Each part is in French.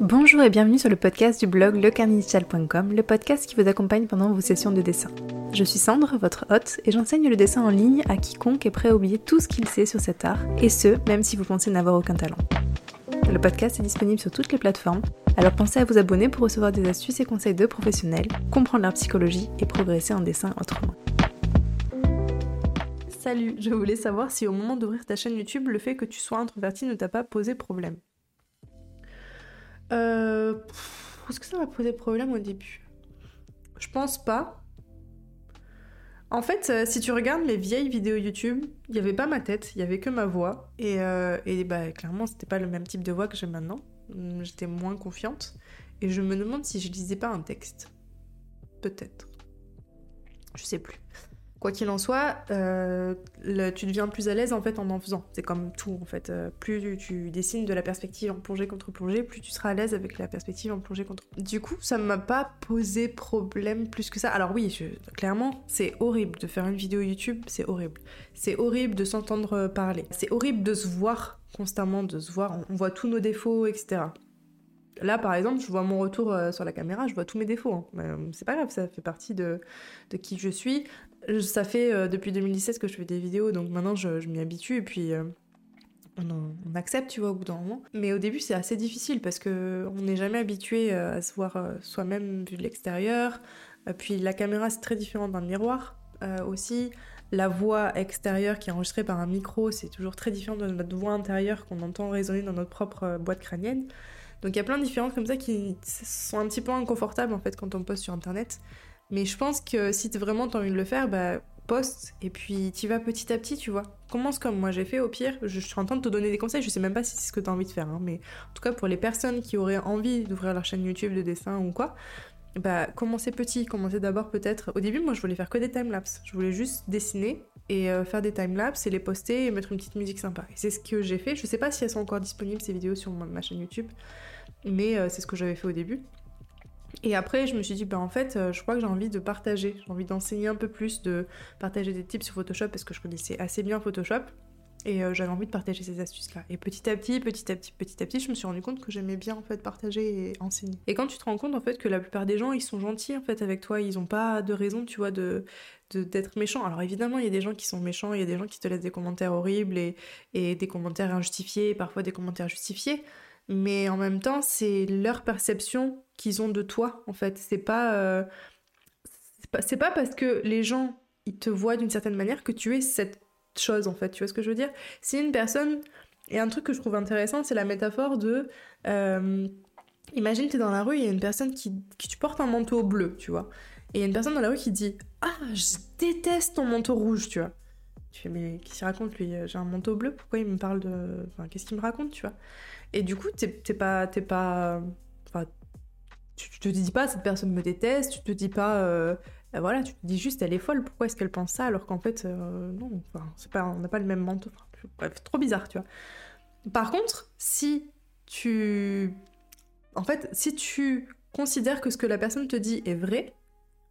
Bonjour et bienvenue sur le podcast du blog lecarninitial.com, le podcast qui vous accompagne pendant vos sessions de dessin. Je suis Sandre, votre hôte, et j'enseigne le dessin en ligne à quiconque est prêt à oublier tout ce qu'il sait sur cet art, et ce, même si vous pensez n'avoir aucun talent. Le podcast est disponible sur toutes les plateformes, alors pensez à vous abonner pour recevoir des astuces et conseils de professionnels, comprendre leur psychologie et progresser en dessin autrement. Salut, je voulais savoir si au moment d'ouvrir ta chaîne YouTube, le fait que tu sois introverti ne t'a pas posé problème. Euh... Est-ce que ça m'a posé problème au début? Je pense pas. En fait, euh, si tu regardes mes vieilles vidéos YouTube, il n'y avait pas ma tête, il y avait que ma voix. Et, euh, et bah, clairement, c'était pas le même type de voix que j'ai maintenant. Hum, j'étais moins confiante. Et je me demande si je lisais pas un texte. Peut-être. Je sais plus. Quoi qu'il en soit, euh, tu deviens plus à l'aise en fait en en faisant. C'est comme tout en fait. Euh, plus tu, dessines de la perspective en plongée contre plongée, plus tu seras à l'aise avec la perspective en plongée contre. Du coup, ça m'a pas posé problème plus que ça. Alors oui, clairement, c'est horrible de faire une vidéo YouTube, c'est horrible. C'est horrible de s'entendre parler. C'est horrible de se voir constamment, de se voir. On voit tous nos défauts, etc. Là, par exemple, je vois mon retour euh, sur la caméra, je vois tous mes défauts. Hein. Euh, c'est pas grave, ça fait partie de, qui je suis. Ça fait euh, depuis 2017 que je fais des vidéos, donc maintenant je, m'y habitue et puis on, accepte, tu vois, au bout d'un moment. Mais au début, c'est assez difficile parce que on n'est jamais habitué à se voir soi-même vu de l'extérieur. puis la caméra, c'est très différent d'un miroir aussi. La voix extérieure qui est enregistrée par un micro, c'est toujours très différent de notre voix intérieure qu'on entend résonner dans notre propre boîte crânienne. Donc il y a plein de différences comme ça qui sont un petit peu inconfortables en fait quand on poste sur internet. Mais je pense que si vraiment t'as envie de le faire, bah poste et puis tu vas petit à petit, tu vois. Commence comme moi j'ai fait au pire. Je, suis en train de te donner des conseils, je sais même pas si c'est ce que t'as envie de faire, hein, mais en tout cas pour les personnes qui auraient envie d'ouvrir leur chaîne YouTube de dessin ou quoi, bah commencez petit, commencez d'abord peut-être. Au début, moi je voulais faire que des timelapses. Je voulais juste dessiner et euh, faire des timelapses et les poster et mettre une petite musique sympa. Et c'est ce que j'ai fait. Je sais pas si elles sont encore disponibles ces vidéos sur ma chaîne YouTube mais euh, c'est ce que j'avais fait au début. Et après, je me suis dit, bah en fait, euh, je crois que j'ai envie de partager, j'ai envie d'enseigner un peu plus, de partager des tips sur Photoshop parce que je connaissais assez bien Photoshop. Et euh, j'avais envie de partager ces astuces-là. Et petit à petit, petit à petit, petit à petit, je me suis rendu compte que j'aimais bien en fait partager et enseigner. Et quand tu te rends compte en fait que la plupart des gens, ils sont gentils en fait avec toi, ils ont pas de raison, tu vois, de d'être méchants. Alors évidemment, il y a des gens qui sont méchants, il y a des gens qui te laissent des commentaires horribles et, et des commentaires injustifiés, parfois des commentaires justifiés mais en même temps, c'est leur perception qu'ils ont de toi, en fait. C'est pas, euh, c'est pas, parce que les gens te voient d'une certaine manière que tu es cette chose, en fait. Tu vois ce que je veux dire? Si une personne. Et un truc que je trouve intéressant, c'est la métaphore de. Euh, imagine, tu es dans la rue, il y a une personne qui, qui un manteau bleu, tu vois. Et il y a une personne dans la rue qui dit Ah, je déteste ton manteau rouge, tu vois. Tu fais, mais qu'est-ce raconte lui? J'ai un manteau bleu, pourquoi il me parle de. Enfin, qu'est-ce qu'il me raconte, tu vois? Et du coup, t'es pas. T'es pas enfin, tu, te dis pas cette personne me déteste, tu te dis pas. Euh, voilà, tu te dis juste elle est folle, pourquoi est-ce qu'elle pense ça alors qu'en fait, euh, non, enfin, pas, on n'a pas le même manteau. bref, trop bizarre, tu vois. Par contre, si tu. En fait, si tu considères que ce que la personne te dit est vrai,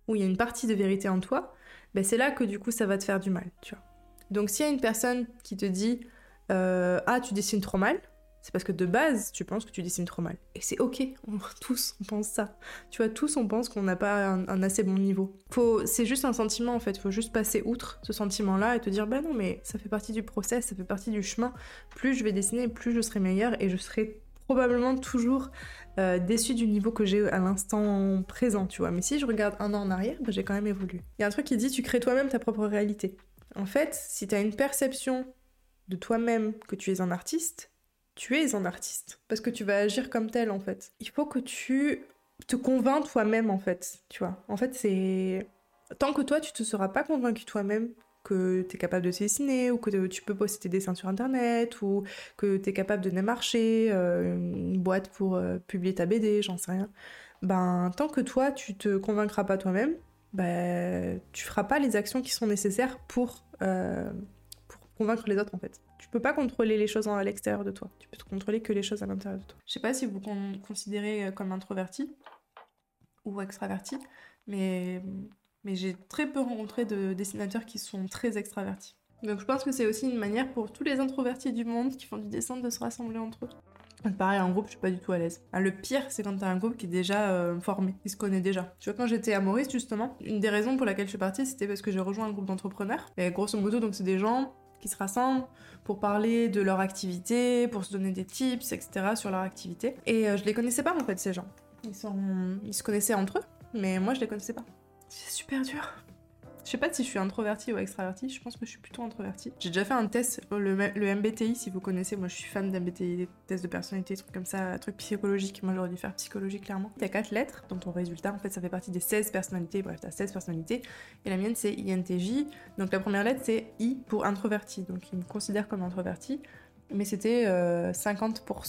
ou il y a une partie de vérité en toi, ben c'est là que du coup ça va te faire du mal, tu vois. Donc s'il y a une personne qui te dit Ah, tu dessines trop mal, c'est parce que de base, tu penses que tu dessines trop mal. Et c'est ok, tous on pense ça. Tu vois, tous on pense qu'on n'a pas un, assez bon niveau. Faut, c'est juste un sentiment en fait, faut juste passer outre ce sentiment-là et te dire bah non mais ça fait partie du process, ça fait partie du chemin. Plus je vais dessiner, plus je serai meilleure et je serai probablement toujours euh, déçue du niveau que j'ai à l'instant présent, tu vois. Mais si je regarde un an en arrière, bah, j'ai quand même évolué. Il y a un truc qui dit tu crées toi-même ta propre réalité. En fait, si tu as une perception de toi-même que tu es un artiste, tu es un artiste parce que tu vas agir comme tel en fait. Il faut que tu te convainques toi-même en fait, tu vois. En fait, c'est tant que toi tu te seras pas convaincu toi-même que tu es capable de dessiner ou que tu peux poster tes dessins sur internet ou que tu es capable de démarcher euh, une boîte pour euh, publier ta BD, j'en sais rien. Ben tant que toi tu te convaincras pas toi-même, ben tu feras pas les actions qui sont nécessaires pour euh, pour convaincre les autres en fait. Tu peux pas contrôler les choses à l'extérieur de toi. Tu peux te contrôler que les choses à l'intérieur de toi. Je sais pas si vous considérez euh, comme introverti ou extraverti, mais, mais j'ai très peu rencontré de dessinateurs qui sont très extravertis. Donc je pense que c'est aussi une manière pour tous les introvertis du monde qui font du dessin de se rassembler entre eux. Pareil, en groupe, je suis pas du tout à l'aise. Le pire, c'est quand t'as un groupe qui est déjà euh, formé, qui se connaît déjà. Tu vois, quand j'étais à Maurice, justement, une des raisons pour laquelle je suis partie, c'était parce que j'ai rejoint un groupe d'entrepreneurs. Et grosso modo, donc c'est des gens qui se rassemblent pour parler de leur activité, pour se donner des tips, etc. sur leur activité. Et euh, je les connaissais pas, en fait, ces gens. Ils. Ils se connaissaient entre eux, mais moi, je les connaissais pas. C'est super dur. Je sais pas si je suis introvertie ou extravertie, je pense que je suis plutôt introvertie. J'ai déjà fait un test, le, le MBTI si vous connaissez, moi je suis fan d'MBTI, tests de personnalité, trucs comme ça, trucs psychologiques, moi j'aurais dû faire psychologie clairement. A 4 lettres dans ton résultat, en fait ça fait partie des 16 personnalités, bref t'as 16 personnalités, et la mienne c'est INTJ, donc la première lettre c'est I pour introverti, donc il me considère comme introverti, mais c'était 50%,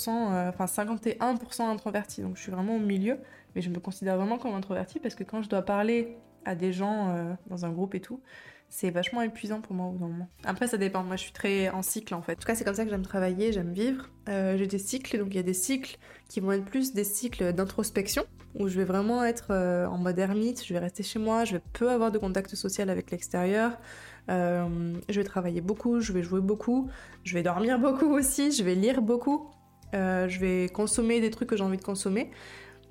euh, euh, enfin 51% introverti, donc je suis vraiment au milieu, mais je me considère vraiment comme introverti parce que quand je dois parler à des gens euh, dans un groupe et tout, c'est vachement épuisant pour moi au moment. Après, ça dépend. Moi, je suis très en cycle en fait. En tout cas, c'est comme ça que j'aime travailler, j'aime vivre. Euh, j'ai des cycles, donc il y a des cycles qui vont être plus des cycles d'introspection, où je vais vraiment être euh, en mode ermite, je vais rester chez moi, je vais peu avoir de contact social avec l'extérieur. je vais travailler beaucoup, je vais jouer beaucoup, je vais dormir beaucoup aussi, je vais lire beaucoup, je vais consommer des trucs que j'ai envie de consommer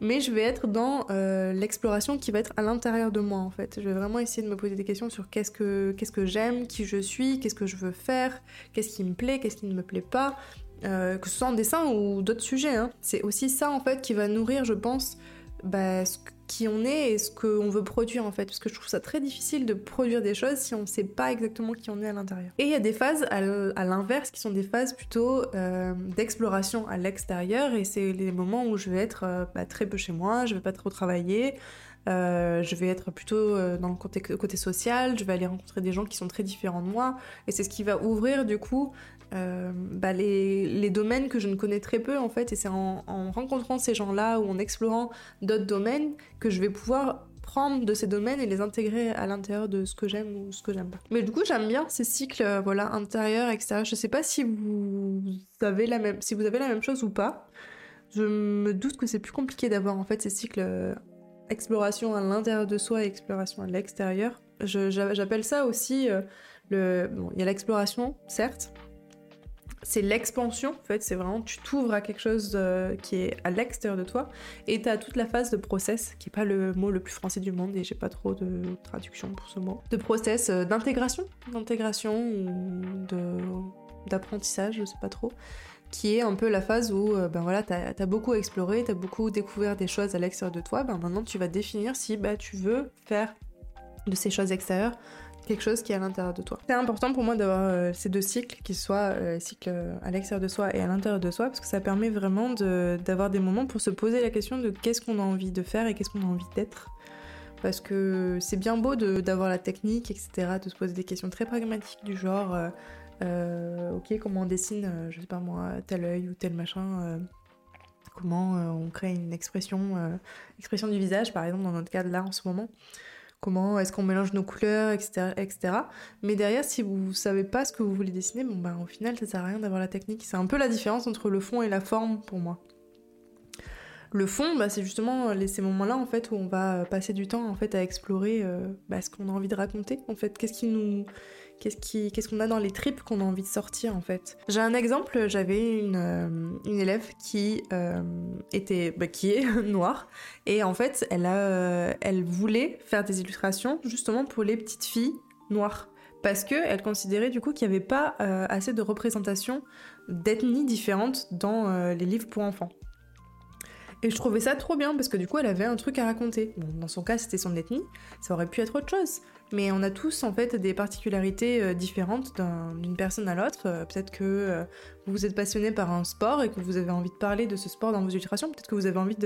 mais je vais être dans euh, l'exploration qui va être à l'intérieur de moi en fait. Je vais vraiment essayer de me poser des questions sur qu'est-ce que, j'aime, qui je suis, qu'est-ce que je veux faire, qu'est-ce qui me plaît, qu'est-ce qui ne me plaît pas, euh, que ce soit en dessin ou d'autres sujets. Hein. C'est aussi ça en fait qui va nourrir, je pense, bah, ce qui on est et ce qu'on veut produire en fait. Parce que je trouve ça très difficile de produire des choses si on ne sait pas exactement qui on est à l'intérieur. Et il y a des phases à l'inverse qui sont des phases plutôt euh, d'exploration à l'extérieur et c'est les moments où je vais être euh, bah, très peu chez moi, je vais pas trop travailler. Euh, je vais être plutôt dans le côté, social, je vais aller rencontrer des gens qui sont très différents de moi, et c'est ce qui va ouvrir du coup euh, bah, les, domaines que je ne connais très peu en fait, et c'est en, rencontrant ces gens-là ou en explorant d'autres domaines que je vais pouvoir prendre de ces domaines et les intégrer à l'intérieur de ce que j'aime ou ce que j'aime pas. Mais du coup, j'aime bien ces cycles, euh, voilà, intérieur, extérieur. Je sais pas si vous avez la même, si vous avez la même chose ou pas. Je me doute que c'est plus compliqué d'avoir en fait ces cycles euh, exploration à l'intérieur de soi et exploration à l'extérieur. J'appelle ça aussi le. Bon, il y a l'exploration, certes, c'est l'expansion, en fait, c'est vraiment tu t'ouvres à quelque chose euh, qui est à l'extérieur de toi et tu as toute la phase de process, qui est pas le mot le plus français du monde et j'ai pas trop de traduction pour ce mot, de process euh, d'intégration, d'intégration ou d'apprentissage, je sais pas trop, qui est un peu la phase où euh, ben voilà, t'as as beaucoup exploré, t'as beaucoup découvert des choses à l'extérieur de toi, ben maintenant tu vas définir si bah, tu veux faire de ces choses extérieures quelque chose qui est à l'intérieur de toi. C'est important pour moi d'avoir euh, ces deux cycles, qui soient euh, cycles euh, à l'extérieur de soi et à l'intérieur de soi, parce que ça permet vraiment d'avoir des moments pour se poser la question de qu'est-ce qu'on a envie de faire et qu'est-ce qu'on a envie d'être. Parce que c'est bien beau d'avoir la technique, etc., de se poser des questions très pragmatiques du genre, ok, comment on dessine, je sais pas moi, tel œil ou tel machin comment on crée une expression, expression du visage, par exemple, dans notre cas là en ce moment comment est-ce qu'on mélange nos couleurs, etc.. Mais derrière, si vous savez pas ce que vous voulez dessiner, bon bah au final, ça sert à rien d'avoir la technique. C'est un peu la différence entre le fond et la forme pour moi. Le fond, bah, c'est justement ces moments-là en fait où on va passer du temps en fait à explorer euh, bah, ce qu'on a envie de raconter. En fait, qu'est-ce qui nous, Qu'est-ce qu'on a dans les tripes qu'on a envie de sortir en fait J'ai un exemple, j'avais une, euh, élève qui euh, était, bah, qui est noire et en fait euh, elle voulait faire des illustrations justement pour les petites filles noires parce qu'elle considérait du coup qu'il n'y avait pas assez de représentation d'ethnies différentes dans les livres pour enfants. Et je trouvais ça trop bien parce que du coup elle avait un truc à raconter. dans son cas c'était son ethnie, ça aurait pu être autre chose. Mais on a tous en fait des particularités euh, différentes d'une personne à l'autre. Euh, peut-être que euh, vous êtes passionné par un sport et que vous avez envie de parler de ce sport dans vos illustrations. Peut-être que vous avez envie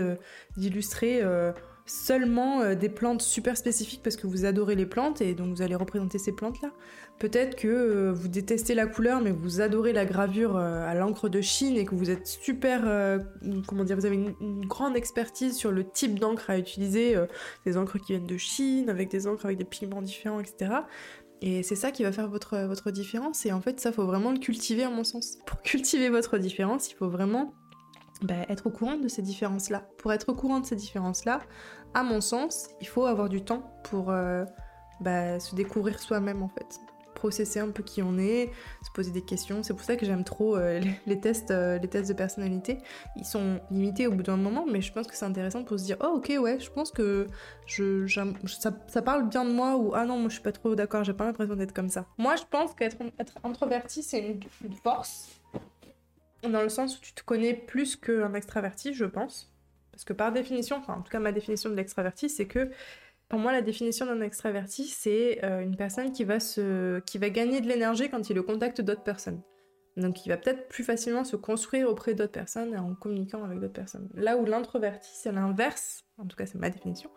d'illustrer seulement euh, des plantes super spécifiques parce que vous adorez les plantes et donc vous allez représenter ces plantes-là. Peut-être que euh, vous détestez la couleur mais vous adorez la gravure euh, à l'encre de Chine et que vous êtes super, comment dire, vous avez une, grande expertise sur le type d'encre à utiliser, des encres qui viennent de Chine avec des encres avec des pigments différents, etc. Et c'est ça qui va faire votre, votre différence et en fait ça faut vraiment le cultiver à mon sens. Pour cultiver votre différence, il faut vraiment bah, être au courant de ces différences-là. Pour être au courant de ces différences-là, à mon sens, il faut avoir du temps pour euh, bah, se découvrir soi-même en fait. processer un peu qui on est, se poser des questions. C'est pour ça que j'aime trop euh, les, tests, euh, les tests de personnalité. Ils sont limités au bout d'un moment, mais je pense que c'est intéressant pour se dire oh ok ouais, je pense que je, ça, parle bien de moi ou ah non moi je suis pas trop d'accord, j'ai pas l'impression d'être comme ça. Moi je pense qu'être être introverti c'est une force dans le sens où tu te connais plus qu'un extraverti, je pense. Parce que par définition, enfin en tout cas ma définition de l'extraverti, c'est que pour moi, la définition d'un extraverti, c'est euh, une personne qui va, se... qui va gagner de l'énergie quand il est au d'autres personnes. Donc il va peut-être plus facilement se construire auprès d'autres personnes en communiquant avec d'autres personnes. Là où l'introverti, c'est l'inverse, en tout cas c'est ma définition,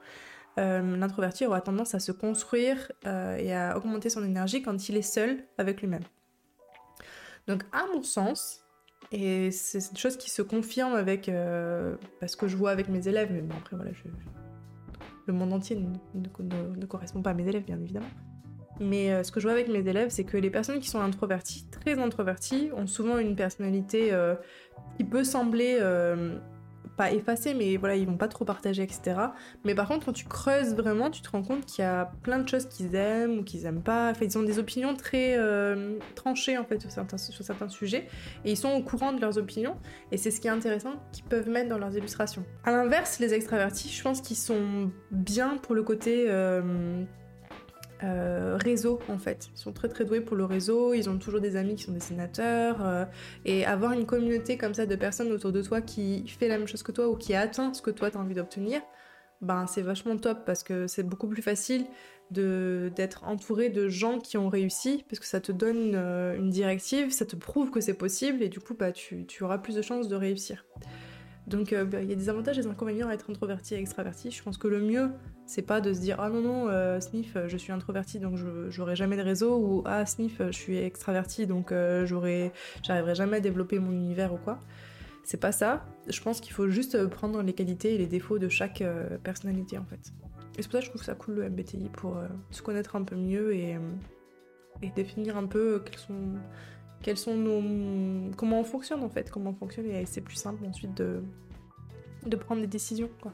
euh, l'introverti aura tendance à se construire euh, et à augmenter son énergie quand il est seul avec lui-même. Donc à mon sens, et c'est une chose qui se confirme avec parce que je vois avec mes élèves, mais bon après voilà, je, le monde entier ne, correspond pas à mes élèves, bien évidemment. Mais euh, ce que je vois avec mes élèves, c'est que les personnes qui sont introverties, très introverties, ont souvent une personnalité euh, qui peut sembler euh, pas effacés, mais voilà, ils vont pas trop partager, etc. Mais par contre, quand tu creuses vraiment, tu te rends compte qu'il y a plein de choses qu'ils aiment ou qu'ils aiment pas. Enfin, ils ont des opinions très euh, tranchées en fait sur certains, sujets et ils sont au courant de leurs opinions. Et c'est ce qui est intéressant qu'ils peuvent mettre dans leurs illustrations. À l'inverse, les extravertis, je pense qu'ils sont bien pour le côté euh, euh, réseau en fait. Ils sont très très doués pour le réseau, ils ont toujours des amis qui sont dessinateurs euh, et avoir une communauté comme ça de personnes autour de toi qui fait la même chose que toi ou qui atteint ce que toi t'as envie d'obtenir, ben c'est vachement top parce que c'est beaucoup plus facile d'être entouré de gens qui ont réussi parce que ça te donne euh, une, directive, ça te prouve que c'est possible et du coup bah, tu, tu auras plus de chances de réussir. Donc euh, bah, il y a des avantages et des inconvénients à être introverti et extraverti. Je pense que le mieux, c'est pas de se dire ah non non euh, sniff, je suis introverti donc j'aurai jamais de réseau ou ah sniff, je suis extraverti donc euh, j'arriverai jamais à développer mon univers ou quoi. C'est pas ça. Je pense qu'il faut juste prendre les qualités et les défauts de chaque personnalité en fait. Et c'est pour ça que je trouve ça cool le MBTI pour se connaître un peu mieux et, et définir un peu quels sont quels sont nos comment on fonctionne en fait, comment on fonctionne et c'est plus simple ensuite de prendre des décisions quoi.